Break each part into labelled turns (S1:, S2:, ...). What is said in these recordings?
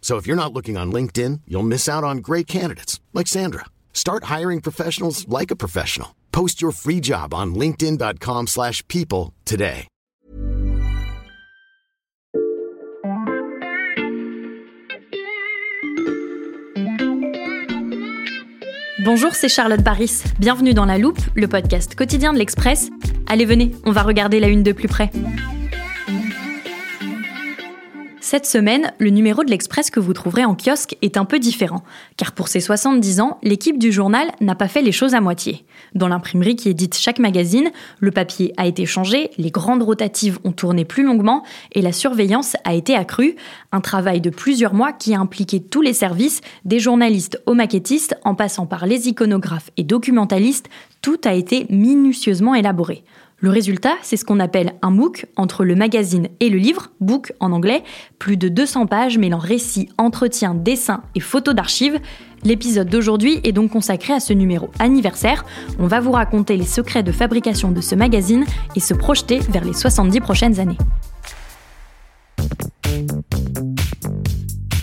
S1: So if you're not looking on LinkedIn, you'll miss out on great candidates like Sandra. Start hiring professionals like a professional. Post your free job on linkedin.com/people today.
S2: Bonjour, c'est Charlotte Baris. Bienvenue dans La Loupe, le podcast quotidien de l'Express. Allez, venez, on va regarder la une de plus près. Cette semaine, le numéro de l'Express que vous trouverez en kiosque est un peu différent, car pour ses 70 ans, l'équipe du journal n'a pas fait les choses à moitié. Dans l'imprimerie qui édite chaque magazine, le papier a été changé, les grandes rotatives ont tourné plus longuement et la surveillance a été accrue, un travail de plusieurs mois qui a impliqué tous les services, des journalistes aux maquettistes, en passant par les iconographes et documentalistes, tout a été minutieusement élaboré. Le résultat, c'est ce qu'on appelle un MOOC entre le magazine et le livre, book en anglais, plus de 200 pages mêlant récits, entretiens, dessins et photos d'archives. L'épisode d'aujourd'hui est donc consacré à ce numéro anniversaire. On va vous raconter les secrets de fabrication de ce magazine et se projeter vers les 70 prochaines années.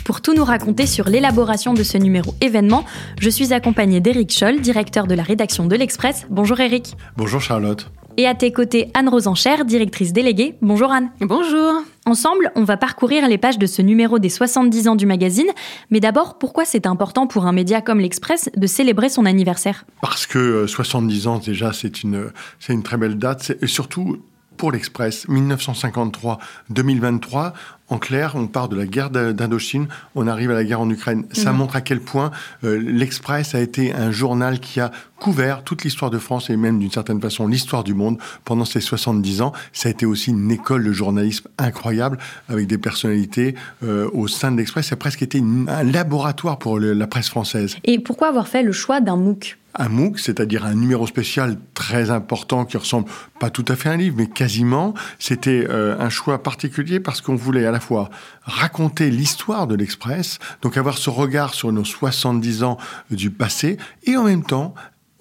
S2: Pour tout nous raconter sur l'élaboration de ce numéro événement, je suis accompagnée d'Éric Scholl, directeur de la rédaction de l'Express. Bonjour Éric.
S3: Bonjour Charlotte.
S2: Et à tes côtés, Anne Enchère, directrice déléguée. Bonjour Anne.
S4: Bonjour.
S2: Ensemble, on va parcourir les pages de ce numéro des 70 ans du magazine. Mais d'abord, pourquoi c'est important pour un média comme l'Express de célébrer son anniversaire?
S3: Parce que 70 ans, déjà, c'est une, c'est une très belle date. Et surtout, pour l'Express, 1953-2023, en clair, on part de la guerre d'Indochine, on arrive à la guerre en Ukraine. Ça
S2: Mhm.
S3: montre à quel point euh, l'Express a été un journal qui a couvert toute l'histoire de France et même d'une certaine façon l'histoire du monde pendant ces 70 ans. Ça a été aussi une école de journalisme incroyable avec des personnalités euh, au sein de l'Express. Ça a presque été une- un laboratoire pour le- la presse française.
S2: Et pourquoi avoir fait le choix d'un MOOC?
S3: Un MOOC, c'est-à-dire un numéro spécial très important qui ressemble pas tout à fait à un livre, mais quasiment. C'était euh, un choix particulier parce qu'on voulait à la fois raconter l'histoire de l'Express, donc avoir ce regard sur nos 70 ans du passé, et en même temps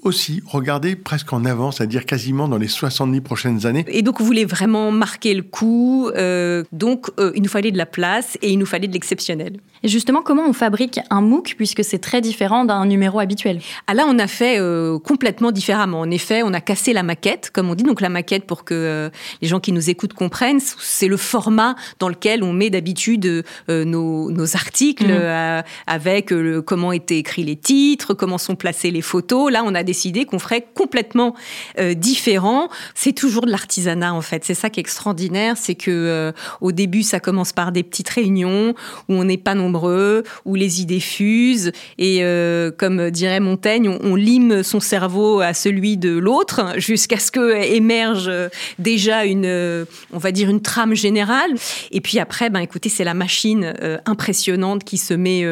S3: aussi regarder presque en avant, c'est-à-dire quasiment dans les 70 prochaines années.
S4: Et donc, vous voulez vraiment marquer le coup. euh, donc, euh, il nous fallait de la place et il nous fallait de l'exceptionnel.
S2: Et justement, comment on fabrique un MOOC puisque c'est très différent d'un numéro habituel?
S4: Ah là, on a fait euh, complètement différemment. En effet, on a cassé la maquette, comme on dit. Donc, la maquette, pour que euh, les gens qui nous écoutent comprennent, c'est le format dans lequel on met d'habitude euh, nos, nos articles, euh, avec euh, comment étaient écrits les titres, comment sont placées les photos. Là, on a qu'on ferait complètement euh, différent. C'est toujours de l'artisanat, en fait. C'est ça qui est extraordinaire, c'est que euh, au début, ça commence par des petites réunions où on n'est pas nombreux, où les idées fusent, et euh, comme dirait Montaigne, on, on lime son cerveau à celui de l'autre jusqu'à ce que émerge déjà une, on va dire une trame générale. Et puis après, ben écoutez, c'est la machine impressionnante qui se met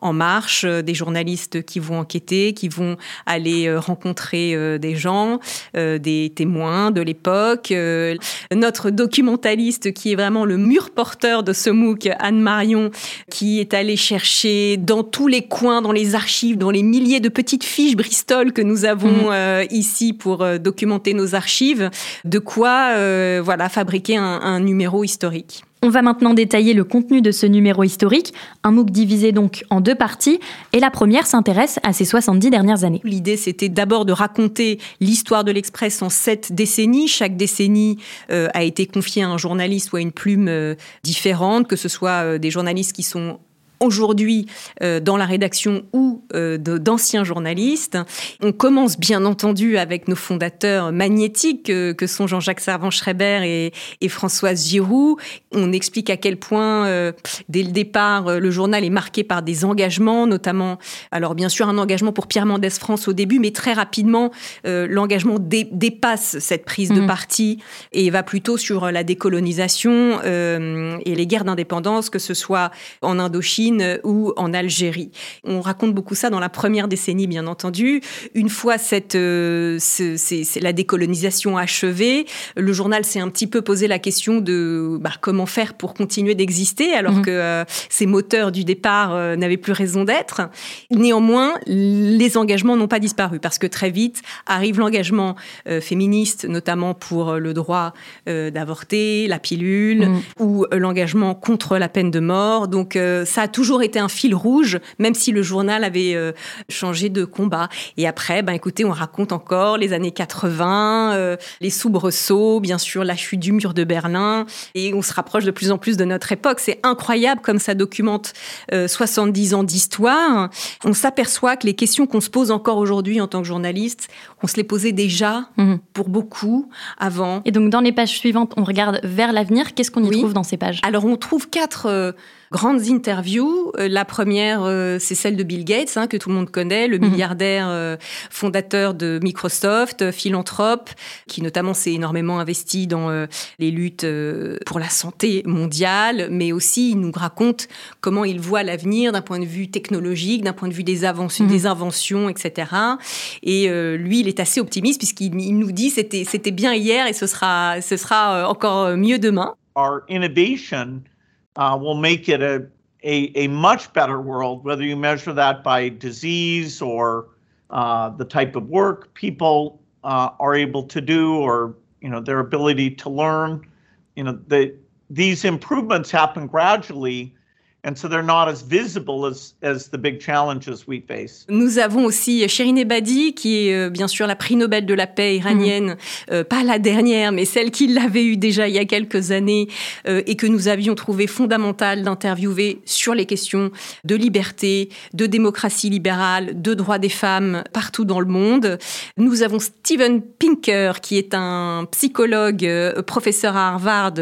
S4: en marche, des journalistes qui vont enquêter, qui vont aller rencontrer euh, des gens, euh, des témoins de l'époque. Euh, notre documentaliste qui est vraiment le mur porteur de ce MOOC, Anne Marion, qui est allée chercher dans tous les coins, dans les archives, dans les milliers de petites fiches Bristol que nous avons
S2: Mhm.
S4: ici pour documenter nos archives, de quoi voilà fabriquer un, un numéro historique.
S2: On va maintenant détailler le contenu de ce numéro historique, un MOOC divisé donc en deux parties, et la première s'intéresse à ces 70 dernières années.
S4: L'idée, c'était d'abord de raconter l'histoire de l'Express en sept décennies. Chaque décennie euh, a été confiée à un journaliste ou à une plume euh, différente, que ce soit euh, des journalistes qui sont aujourd'hui euh, dans la rédaction ou euh, d'anciens journalistes. On commence bien entendu avec nos fondateurs magnétiques que sont Jean-Jacques Servan-Schreiber et, et, Françoise Giroud. On explique à quel point, euh, dès le départ, le journal est marqué par des engagements, notamment, alors bien sûr un engagement pour Pierre Mendès France au début, mais très rapidement, l'engagement dépasse cette prise de mmh. parti et va plutôt sur la décolonisation et les guerres d'indépendance, que ce soit en Indochine, ou en Algérie. On raconte beaucoup ça dans la première décennie, bien entendu. Une fois cette, euh, la décolonisation achevée, le journal s'est un petit peu posé la question de bah, comment faire pour continuer d'exister alors mhm. que euh, ces moteurs du départ euh, n'avaient plus raison d'être. Néanmoins, les engagements n'ont pas disparu parce que très vite arrive l'engagement féministe, notamment pour le droit d'avorter, la pilule, mhm. ou l'engagement contre la peine de mort. Donc ça a toujours été un fil rouge, même si le journal avait euh, changé de combat. Et après, ben écoutez, on raconte encore les années 80, euh, les soubresauts, bien sûr, la chute du mur de Berlin, et on se rapproche de plus en plus de notre époque. C'est incroyable comme ça documente 70 euh, ans d'histoire. On s'aperçoit que les questions qu'on se pose encore aujourd'hui en tant que journaliste, on se les posait déjà mhm. pour beaucoup avant.
S2: Et donc dans les pages suivantes, on regarde vers l'avenir. Qu'est-ce qu'on y trouve dans ces pages?
S4: Alors on trouve quatre grandes interviews. Euh, la première, euh, c'est celle de Bill Gates, hein, que tout le monde connaît, le mhm. milliardaire euh, fondateur de Microsoft, philanthrope, qui notamment s'est énormément investi dans les luttes pour la santé mondiale, mais aussi il nous raconte comment il voit l'avenir d'un point de vue technologique, d'un point de vue des, mhm. des inventions, etc. Et lui, il est assez optimiste puisqu'il nous dit c'était c'était bien hier et ce sera ce sera encore mieux demain.
S5: Our innovation uh, will make it a, a, a, much better world, whether you measure that by disease or uh, the type of work people uh, are able to do or you know their ability to learn. You know, the, these improvements happen gradually
S4: Nous avons aussi Shirin Ebadi, qui est euh, bien sûr la prix Nobel de la paix iranienne, mhm. euh, pas la dernière, mais celle qui l'avait eu déjà il y a quelques années euh, et que nous avions trouvé fondamental d'interviewer sur les questions de liberté, de démocratie libérale, de droits des femmes partout dans le monde. Nous avons Steven Pinker, qui est un psychologue, professeur à Harvard,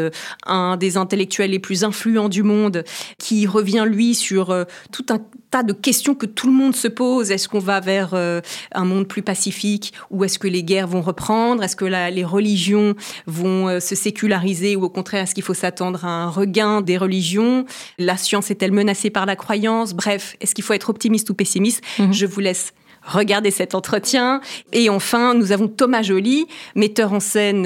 S4: un des intellectuels les plus influents du monde, qui revient, lui, sur euh, tout un tas de questions que tout le monde se pose. Est-ce qu'on va vers euh, un monde plus pacifique ou est-ce que les guerres vont reprendre? Est-ce que les religions vont euh, se séculariser ou au contraire, est-ce qu'il faut s'attendre à un regain des religions? La science est-elle menacée par la croyance? Bref, est-ce qu'il faut être optimiste ou pessimiste? Mhm. Je vous laisse regarder cet entretien. Et enfin, nous avons Thomas Joly, metteur en scène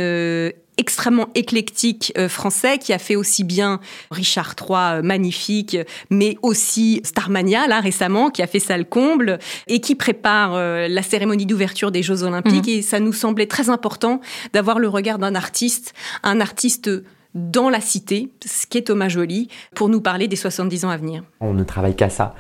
S4: extrêmement éclectique euh, français qui a fait aussi bien Richard III euh, magnifique, mais aussi Starmania là récemment qui a fait ça le comble et qui prépare euh, la cérémonie d'ouverture des Jeux Olympiques. Mhm. Et ça nous semblait très important d'avoir le regard d'un artiste, un artiste dans la cité, ce qui est Thomas Joly, pour nous parler des 70 ans à venir.
S6: On ne travaille qu'à ça,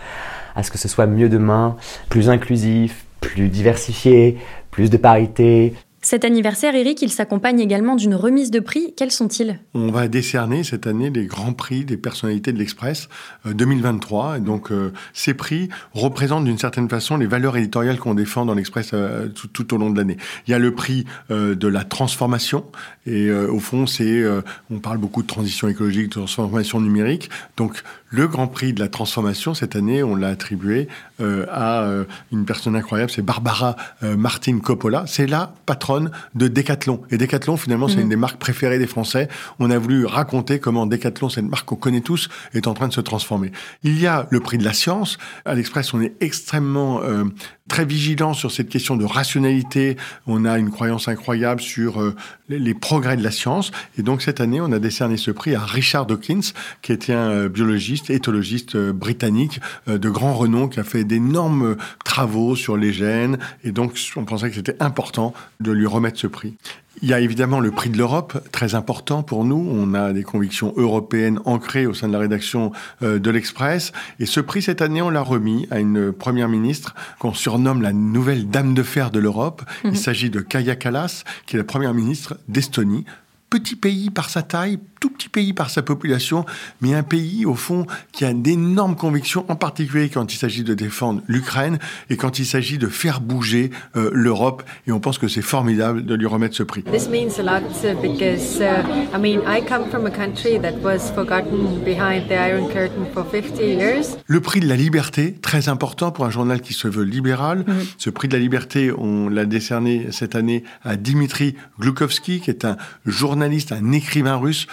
S6: à ce que ce soit mieux demain, plus inclusif, plus diversifié, plus de parité,
S2: cet anniversaire, Eric, il s'accompagne également d'une remise de prix. Quels sont-ils?
S3: On va décerner cette année les grands prix des personnalités de l'Express 2023. Euh, Et donc, euh, ces prix représentent d'une certaine façon les valeurs éditoriales qu'on défend dans l'Express euh, tout, au long de l'année. Il y a le prix de la transformation. Et au fond, c'est, on parle beaucoup de transition écologique, de transformation numérique. Donc, le grand prix de la transformation, cette année, on l'a attribué à une personne incroyable. C'est Barbara Martin Coppola. C'est la patronne de Decathlon. Et Decathlon, finalement, c'est mm. une des marques préférées des Français. On a voulu raconter comment Decathlon, cette marque qu'on connaît tous, est en train de se transformer. Il y a le prix de la science. À l'Express, on est extrêmement euh, très vigilant sur cette question de rationalité. On a une croyance incroyable sur euh, les, progrès de la science. Et donc, cette année, on a décerné ce prix à Richard Dawkins, qui était un euh, biologiste, éthologiste britannique de grand renom, qui a fait d'énormes travaux sur les gènes. Et donc, on pensait que c'était important de lui lui remettre ce prix. Il y a évidemment le prix de l'Europe, très important pour nous. On a des convictions européennes ancrées au sein de la rédaction euh, de l'Express. Et ce prix, cette année, on l'a remis à une première ministre qu'on surnomme la nouvelle dame de fer de l'Europe. Il mhm. s'agit de Kaya Kallas, qui est la première ministre d'Estonie. Petit pays par sa taille, tout petit pays par sa population, mais un pays, au fond, qui a d'énormes convictions, en particulier quand il s'agit de défendre l'Ukraine et quand il s'agit de faire bouger euh, l'Europe. Et on pense que c'est formidable de lui remettre ce prix.
S7: This means a lot because, uh, I mean, I come from a country that was forgotten behind the Iron Curtain for 50 years.
S3: Le prix de la liberté, très important pour un journal qui se veut libéral. Ce prix de la liberté, on l'a décerné cette année à Dimitri Gloukovski, qui est un journaliste, un écrivain russe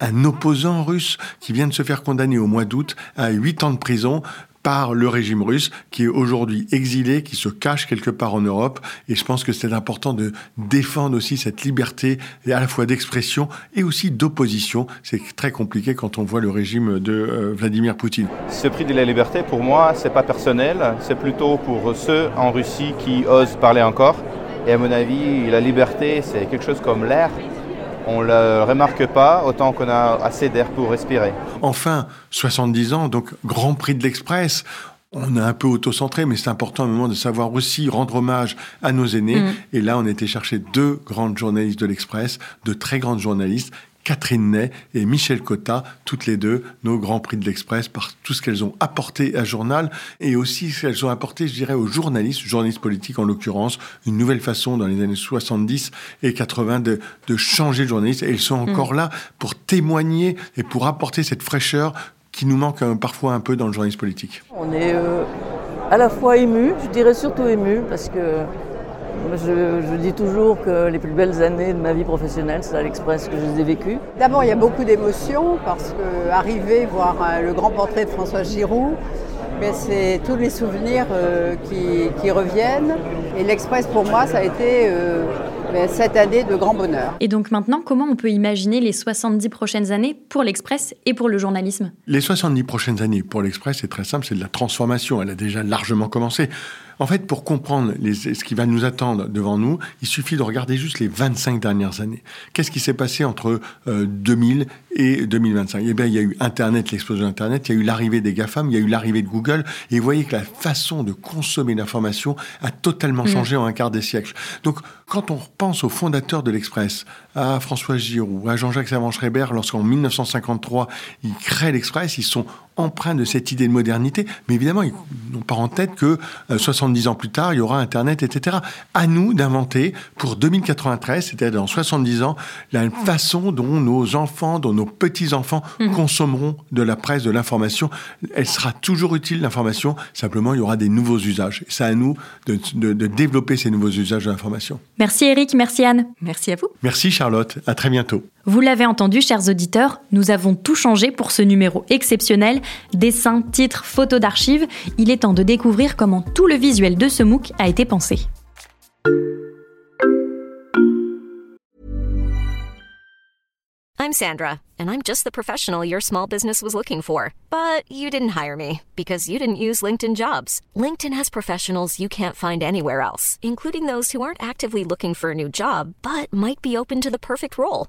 S3: un opposant russe qui vient de se faire condamner au mois d'août à 8 ans de prison par le régime russe, qui est aujourd'hui exilé, qui se cache quelque part en Europe. Et je pense que c'est important de défendre aussi cette liberté, à la fois d'expression et aussi d'opposition. C'est très compliqué quand on voit le régime de euh, Vladimir Poutine.
S8: Ce prix de la liberté, pour moi, c'est pas personnel, c'est plutôt pour ceux en Russie qui osent parler encore. Et à mon avis, la liberté, c'est quelque chose comme l'air. On ne le remarque pas autant qu'on a assez d'air pour respirer.
S3: Enfin, 70 ans, donc Grand Prix de l'Express. On est un peu auto-centré, mais c'est important à un moment de savoir aussi rendre hommage à nos aînés. Et là, on était chercher deux grandes journalistes de l'Express, de très grandes journalistes, Catherine Ney et Michel Cotta, toutes les deux, nos grands prix de l'Express, par tout ce qu'elles ont apporté à journal et aussi ce qu'elles ont apporté, je dirais, aux journalistes, journalistes politiques en l'occurrence, une nouvelle façon dans les années 70 et 80 de, de changer de journaliste. Et elles sont encore là pour témoigner et pour apporter cette fraîcheur qui nous manque euh, parfois un peu dans le journalisme politique.
S9: On est euh, à la fois ému, je dirais surtout ému, parce que je, je dis toujours que les plus belles années de ma vie professionnelle, c'est à l'Express que je les ai vécues.
S10: D'abord, il y a beaucoup d'émotions parce que arriver voir euh, le grand portrait de François Giroud, mais c'est tous les souvenirs euh, qui, qui reviennent. Et l'Express, pour moi, ça a été euh, ben, cette année de grand bonheur.
S2: Et donc maintenant, comment on peut imaginer les 70 prochaines années pour l'Express et pour le journalisme?
S3: Les 70 prochaines années pour l'Express, c'est très simple, c'est de la transformation. Elle a déjà largement commencé. En fait, pour comprendre les- ce qui va nous attendre devant nous, il suffit de regarder juste les 25 dernières années. Qu'est-ce qui s'est passé entre euh, 2000 et 2025 Eh bien, il y a eu Internet, l'explosion d'Internet, il y a eu l'arrivée des GAFAM, il y a eu l'arrivée de Google, et vous voyez que la façon de consommer l'information a totalement changé en un quart de siècle. Donc, quand on pense aux fondateurs de l'Express, à François Giroud, à Jean-Jacques Servan-Schreiber, lorsqu'en 1953, ils créent l'Express, ils sont empreints de cette idée de modernité, mais évidemment, ils n'ont pas en tête que euh, 70 ans plus tard, il y aura Internet, etc. À nous d'inventer pour 2093, c'est-à-dire dans 70 ans, la façon dont nos enfants, dont nos petits-enfants consommeront de la presse, de l'information. Elle sera toujours utile, l'information, simplement, il y aura des nouveaux usages. C'est à nous de, de- de développer ces nouveaux usages de l'information.
S2: Merci Eric, merci Anne.
S4: Merci à vous.
S3: Merci Charlotte, à très bientôt.
S2: Vous l'avez entendu, chers auditeurs, nous avons tout changé pour ce numéro exceptionnel. Dessins, titres, photos d'archives, il est temps de découvrir comment tout le visuel de ce MOOC a été pensé.
S11: I'm Sandra, and I'm just the professional your small business was looking for. But you didn't hire me because you didn't use LinkedIn jobs. LinkedIn has professionals you can't find anywhere else, including those who aren't actively looking for a new job but might be open to the perfect role,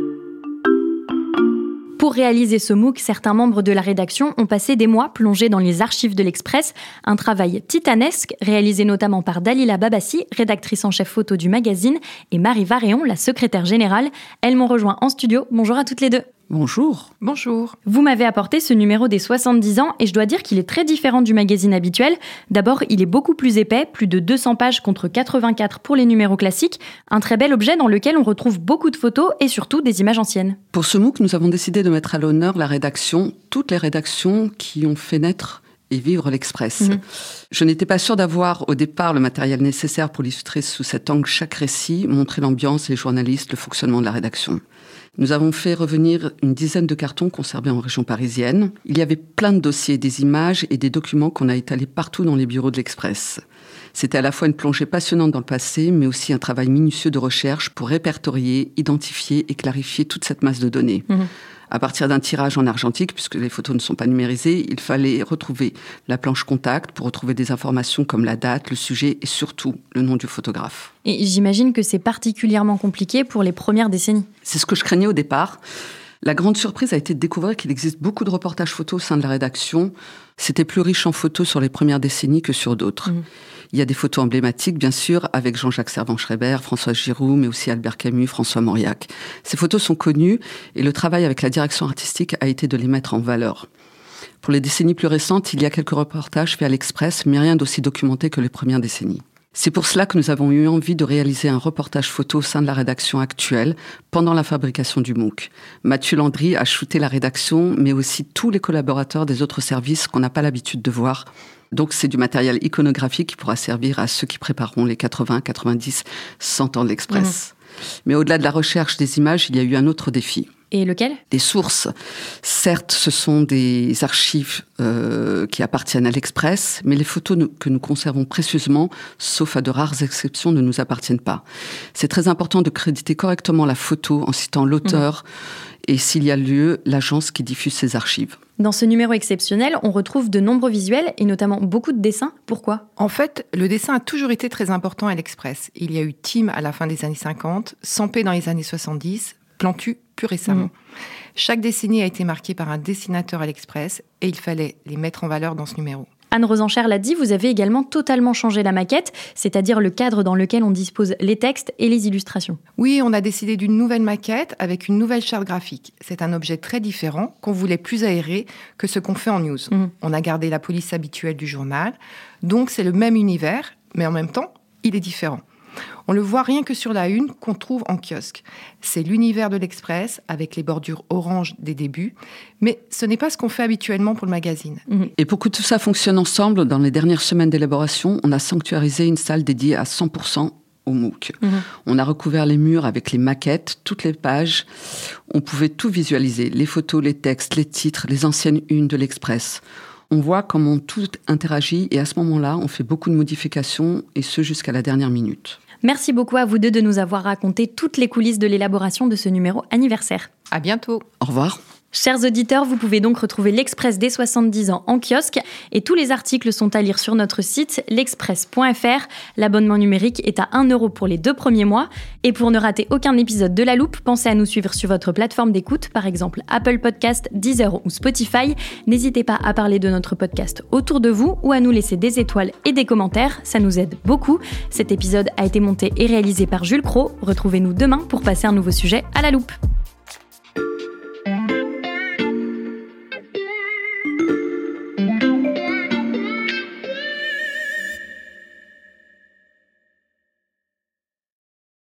S2: Pour réaliser ce MOOC, certains membres de la rédaction ont passé des mois plongés dans les archives de l'Express, un travail titanesque réalisé notamment par Dalila Babassi, rédactrice en chef photo du magazine, et Marie Varéon, la secrétaire générale. Elles m'ont rejoint en studio. Bonjour à toutes les deux.
S12: Bonjour.
S4: Bonjour.
S2: Vous m'avez apporté ce numéro des 70 ans et je dois dire qu'il est très différent du magazine habituel. D'abord, il est beaucoup plus épais, plus de 200 pages contre 84 pour les numéros classiques. Un très bel objet dans lequel on retrouve beaucoup de photos et surtout des images anciennes.
S12: Pour ce MOOC, nous avons décidé de mettre à l'honneur la rédaction, toutes les rédactions qui ont fait naître et vivre l'Express. Je n'étais pas sûre d'avoir au départ le matériel nécessaire pour illustrer sous cet angle chaque récit, montrer l'ambiance, les journalistes, le fonctionnement de la rédaction. Nous avons fait revenir une dizaine de cartons conservés en région parisienne. Il y avait plein de dossiers, des images et des documents qu'on a étalés partout dans les bureaux de l'Express. C'était à la fois une plongée passionnante dans le passé, mais aussi un travail minutieux de recherche pour répertorier, identifier et clarifier toute cette masse de données. À partir d'un tirage en argentique, puisque les photos ne sont pas numérisées, il fallait retrouver la planche contact pour retrouver des informations comme la date, le sujet et surtout le nom du photographe.
S2: Et j'imagine que c'est particulièrement compliqué pour les premières décennies.
S12: C'est ce que je craignais au départ. La grande surprise a été de découvrir qu'il existe beaucoup de reportages photos au sein de la rédaction. C'était plus riche en photos sur les premières décennies que sur d'autres. Mmh. Il y a des photos emblématiques, bien sûr, avec Jean-Jacques Servan-Schreiber, François Giroud, mais aussi Albert Camus, François Mauriac. Ces photos sont connues et le travail avec la direction artistique a été de les mettre en valeur. Pour les décennies plus récentes, il y a quelques reportages faits à l'Express, mais rien d'aussi documenté que les premières décennies. C'est pour cela que nous avons eu envie de réaliser un reportage photo au sein de la rédaction actuelle pendant la fabrication du MOOC. Mathieu Landry a shooté la rédaction, mais aussi tous les collaborateurs des autres services qu'on n'a pas l'habitude de voir donc c'est du matériel iconographique qui pourra servir à ceux qui prépareront les 80, 90, 100 ans de l'Express. Mmh. Mais au-delà de la recherche des images, il y a eu un autre défi.
S2: Et lequel?
S12: Des sources. Certes, ce sont des archives euh, qui appartiennent à l'Express, mais les photos que nous conservons précieusement, sauf à de rares exceptions, ne nous appartiennent pas. C'est très important de créditer correctement la photo en citant l'auteur mmh. et, s'il y a lieu, l'agence qui diffuse ces archives.
S2: Dans ce numéro exceptionnel, on retrouve de nombreux visuels et notamment beaucoup de dessins. Pourquoi?
S13: En fait, le dessin a toujours été très important à l'Express. Il y a eu Tim à la fin des années 50, Sampé dans les années 70, Plantu plus récemment. Mm. Chaque décennie a été marquée par un dessinateur à l'Express et il fallait les mettre en valeur dans ce numéro.
S2: Anne Rosencher l'a dit, vous avez également totalement changé la maquette, c'est-à-dire le cadre dans lequel on dispose les textes et les illustrations.
S13: Oui, on a décidé d'une nouvelle maquette avec une nouvelle charte graphique. C'est un objet très différent qu'on voulait plus aéré que ce qu'on fait en news. Mhm. On a gardé la police habituelle du journal, donc c'est le même univers, mais en même temps, il est différent. On le voit rien que sur la une qu'on trouve en kiosque. C'est l'univers de l'Express avec les bordures orange des débuts, mais ce n'est pas ce qu'on fait habituellement pour le magazine.
S12: Mhm. Et pour que tout ça fonctionne ensemble, dans les dernières semaines d'élaboration, on a sanctuarisé une salle dédiée à 100% au MOOC. Mhm. On a recouvert les murs avec les maquettes, toutes les pages. On pouvait tout visualiser, les photos, les textes, les titres, les anciennes unes de l'Express. On voit comment tout interagit et à ce moment-là, on fait beaucoup de modifications et ce jusqu'à la dernière minute.
S2: Merci beaucoup à vous deux de nous avoir raconté toutes les coulisses de l'élaboration de ce numéro anniversaire.
S13: À bientôt.
S12: Au revoir.
S2: Chers auditeurs, vous pouvez donc retrouver l'Express des 70 ans en kiosque et tous les articles sont à lire sur notre site l'express.fr. L'abonnement numérique est à 1 euro pour les deux premiers mois. Et pour ne rater aucun épisode de La Loupe, pensez à nous suivre sur votre plateforme d'écoute, par exemple Apple Podcast, Deezer ou Spotify. N'hésitez pas à parler de notre podcast autour de vous ou à nous laisser des étoiles et des commentaires, ça nous aide beaucoup. Cet épisode a été monté et réalisé par Jules Cro. Retrouvez-nous demain pour passer un nouveau sujet à La Loupe.